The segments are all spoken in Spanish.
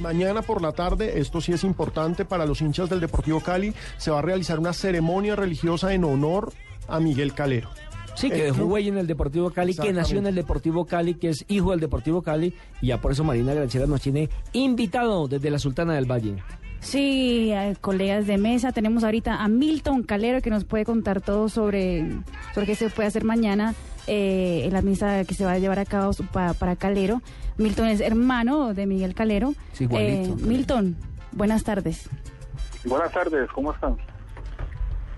Mañana por la tarde, esto sí es importante para los hinchas del Deportivo Cali, se va a realizar una ceremonia religiosa en honor a Miguel Calero. Sí, que dejó huella en el Deportivo Cali, que nació en el Deportivo Cali, que es hijo del Deportivo Cali, y ya por eso Marina Granciera nos tiene invitado desde la Sultana del Valle. Sí, eh, colegas de mesa, tenemos ahorita a Milton Calero que nos puede contar todo sobre, sobre qué se puede hacer mañana eh, en la misa que se va a llevar a cabo su- pa- para Calero. Milton es hermano de Miguel Calero. Sí, igualito. Eh, Milton, buenas tardes. Buenas tardes, ¿cómo están?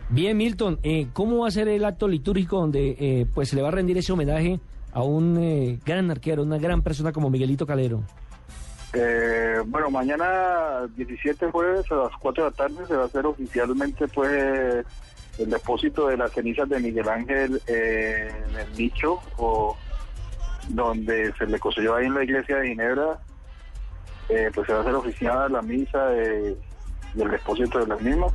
Bien, Milton, eh, ¿cómo va a ser el acto litúrgico donde eh, pues se le va a rendir ese homenaje a un eh, gran arquero, una gran persona como Miguelito Calero? Eh, bueno, mañana 17 jueves a las 4 de la tarde se va a hacer oficialmente pues el depósito de las cenizas de Miguel Ángel eh, en el nicho o donde se le construyó ahí en la iglesia de Ginebra. Eh, pues se va a hacer oficial la misa de- del depósito de las mismas.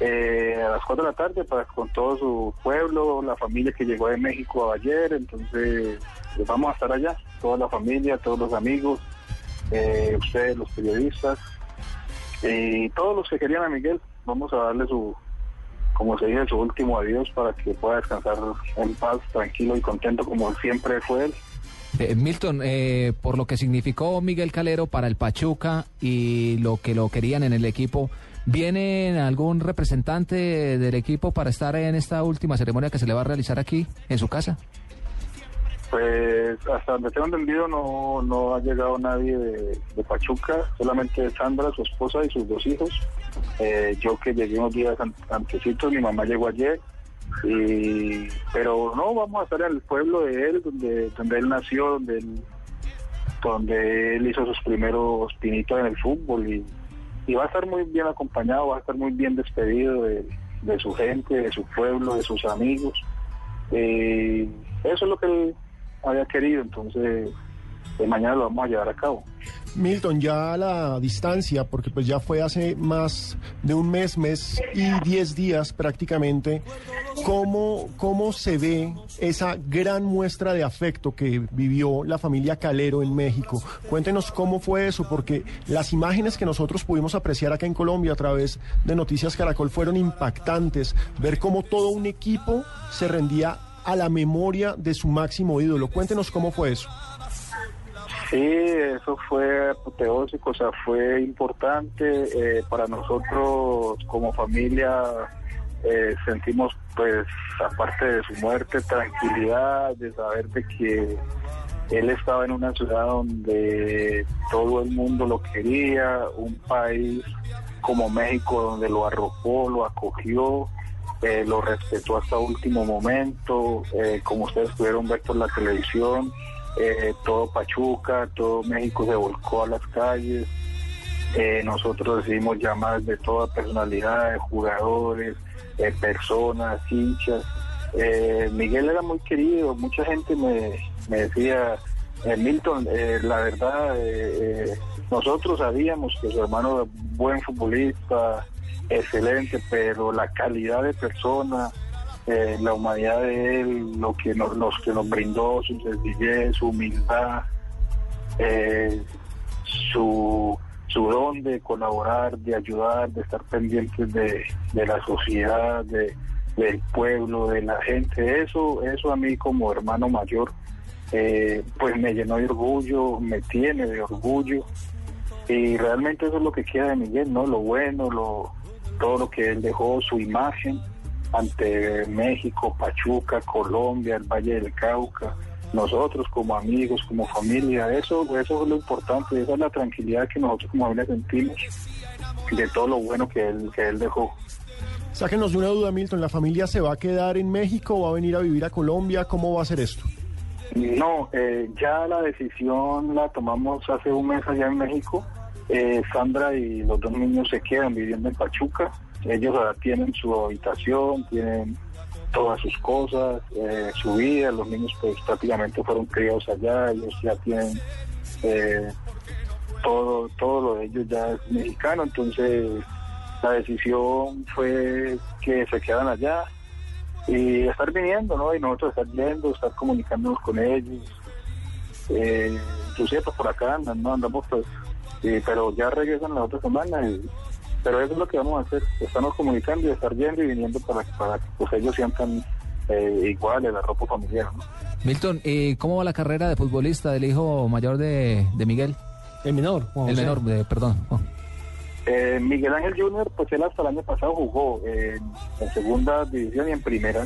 Eh, a las 4 de la tarde para con todo su pueblo, la familia que llegó de México ayer, entonces pues, vamos a estar allá, toda la familia, todos los amigos, eh, ustedes, los periodistas, y todos los que querían a Miguel, vamos a darle su, como se dice, su último adiós para que pueda descansar en paz, tranquilo y contento como siempre fue él. Eh, Milton, eh, por lo que significó Miguel Calero para el Pachuca y lo que lo querían en el equipo, ¿viene algún representante del equipo para estar en esta última ceremonia que se le va a realizar aquí, en su casa? Pues hasta donde tengo entendido no, no ha llegado nadie de, de Pachuca, solamente Sandra, su esposa y sus dos hijos. Eh, yo que llegué unos días an- antecitos, mi mamá llegó ayer, y, pero no, vamos a estar el pueblo de él, donde, donde él nació, donde él, donde él hizo sus primeros pinitos en el fútbol y, va a estar muy bien acompañado, va a estar muy bien despedido de, de su gente, de su pueblo, de sus amigos. Eh, eso es lo que él había querido, entonces eh, mañana lo vamos a llevar a cabo. Milton, ya a la distancia, porque pues ya fue hace más de un mes, mes y diez días prácticamente, ¿cómo, cómo se ve esa gran muestra de afecto que vivió la familia Calero en México? Cuéntenos cómo fue eso, porque las imágenes que nosotros pudimos apreciar acá en Colombia a través de Noticias Caracol fueron impactantes, ver cómo todo un equipo se rendía a la memoria de su máximo ídolo. Cuéntenos cómo fue eso. Sí, eso fue apoteósico, o sea, fue importante eh, para nosotros como familia. eh, sentimos, pues, aparte de su muerte, tranquilidad de saber de que él estaba en una ciudad donde todo el mundo lo quería, un país como México donde lo arropó, lo acogió, eh, lo respetó hasta último momento, eh, como ustedes pudieron ver por la televisión, eh, todo Pachuca, todo México se volcó a las calles, eh, nosotros recibimos llamadas de toda personalidad, de jugadores, personas, hinchas. Eh, Miguel era muy querido, mucha gente me, me decía, eh, Milton, eh, la verdad, nosotros sabíamos que su hermano era buen futbolista, excelente, pero la calidad de persona, eh, la humanidad de él, lo que nos, los que nos brindó, su sencillez, su humildad, eh, su, su don de colaborar, de ayudar, de estar pendientes de, de la sociedad, de, del pueblo, de la gente. Eso, eso a mí como hermano mayor, eh, pues me llenó de orgullo, me tiene de orgullo. Y realmente eso es lo que queda de Miguel, ¿no? Lo bueno, lo, todo lo que él dejó, su imagen ante México, Pachuca, Colombia, el Valle del Cauca, nosotros como amigos, como familia, eso, eso es lo importante, esa es la tranquilidad que nosotros como familia sentimos de todo lo bueno que él, que él dejó. Sáquenos de una duda, Milton, ¿la familia se va a quedar en México o va a venir a vivir a Colombia? ¿Cómo va a ser esto? No, eh, ya la decisión la tomamos hace un mes allá en México. Eh, Sandra y los dos niños se quedan viviendo en Pachuca. Ellos ahora tienen su habitación, tienen todas sus cosas, eh, su vida. Los niños pues prácticamente fueron criados allá. Ellos ya tienen eh, todo, todo lo de ellos ya es mexicano. Entonces la decisión fue que se quedan allá y estar viniendo, ¿no? Y nosotros estar yendo, estar comunicándonos con ellos. Eh, pues por acá andan, ¿no? Andamos pues y, pero ya regresan la otra semana. Y, pero eso es lo que vamos a hacer, estamos comunicando y estar yendo y viniendo para, para que pues, ellos sientan eh, igual el arropo familiar. ¿no? Milton, ¿y cómo va la carrera de futbolista del hijo mayor de, de Miguel? El menor, Juan El menor, de, perdón. Eh, Miguel Ángel Junior, pues él hasta el año pasado jugó en, en segunda división y en primera.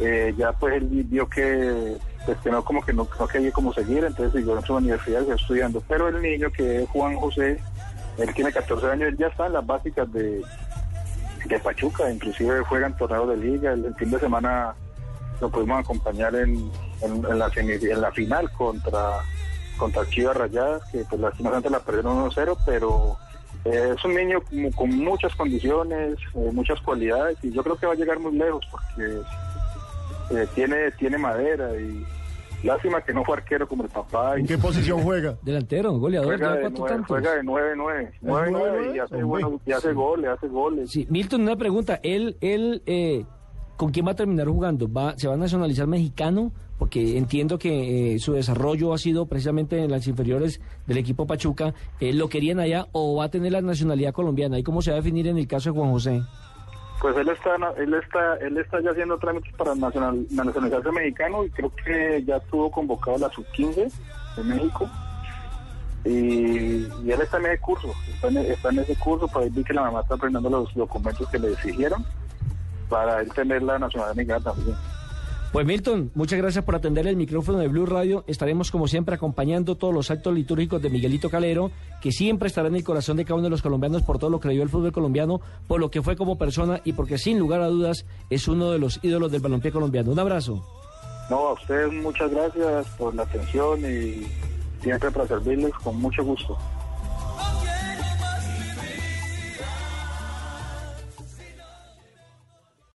Eh, ya pues él vio que pues que no como que no, no quería como seguir, entonces siguió en su universidad estudiando. Pero el niño que es Juan José, él tiene 14 años, él ya está en las básicas de, de Pachuca, inclusive juegan torneos de liga, el, fin de semana lo pudimos acompañar en, en, la, final contra contra Chivas Rayadas, que pues lastimosamente la perdieron 1-0, pero eh, es un niño como con muchas condiciones, eh, muchas cualidades, y yo creo que va a llegar muy lejos porque eh, tiene, tiene madera y lástima que no fue arquero como el papá. ¿En qué posición juega? Delantero, goleador, juega, de cuatro nueve, tantos. juega de 9-9, 9-9 y hace, bueno, y hace goles, hace goles. Sí, Milton, una pregunta. ¿Él, él eh, con quién va a terminar jugando? ¿Va, ¿Se va a nacionalizar mexicano? Porque entiendo que eh, su desarrollo ha sido precisamente en las inferiores del equipo Pachuca. Eh, ¿Lo querían allá o va a tener la nacionalidad colombiana? ¿Y cómo se va a definir en el caso de Juan José? Pues él está, él está, él está ya haciendo trámites para nacional, nacionalizarse mexicano y creo que ya estuvo convocado la sub-15 de México. Y, él está en ese curso, está en, está en ese curso, por ahí vi que la mamá está aprendiendo los documentos que le exigieron para él tener la nacionalidad mexicana también. Pues Milton, muchas gracias por atender el micrófono de Blue Radio. Estaremos como siempre acompañando todos los actos litúrgicos de Miguelito Calero, que siempre estará en el corazón de cada uno de los colombianos por todo lo que le dio el fútbol colombiano, por lo que fue como persona y porque sin lugar a dudas es uno de los ídolos del balompié colombiano. Un abrazo. No, a ustedes muchas gracias por la atención y siempre para servirles con mucho gusto.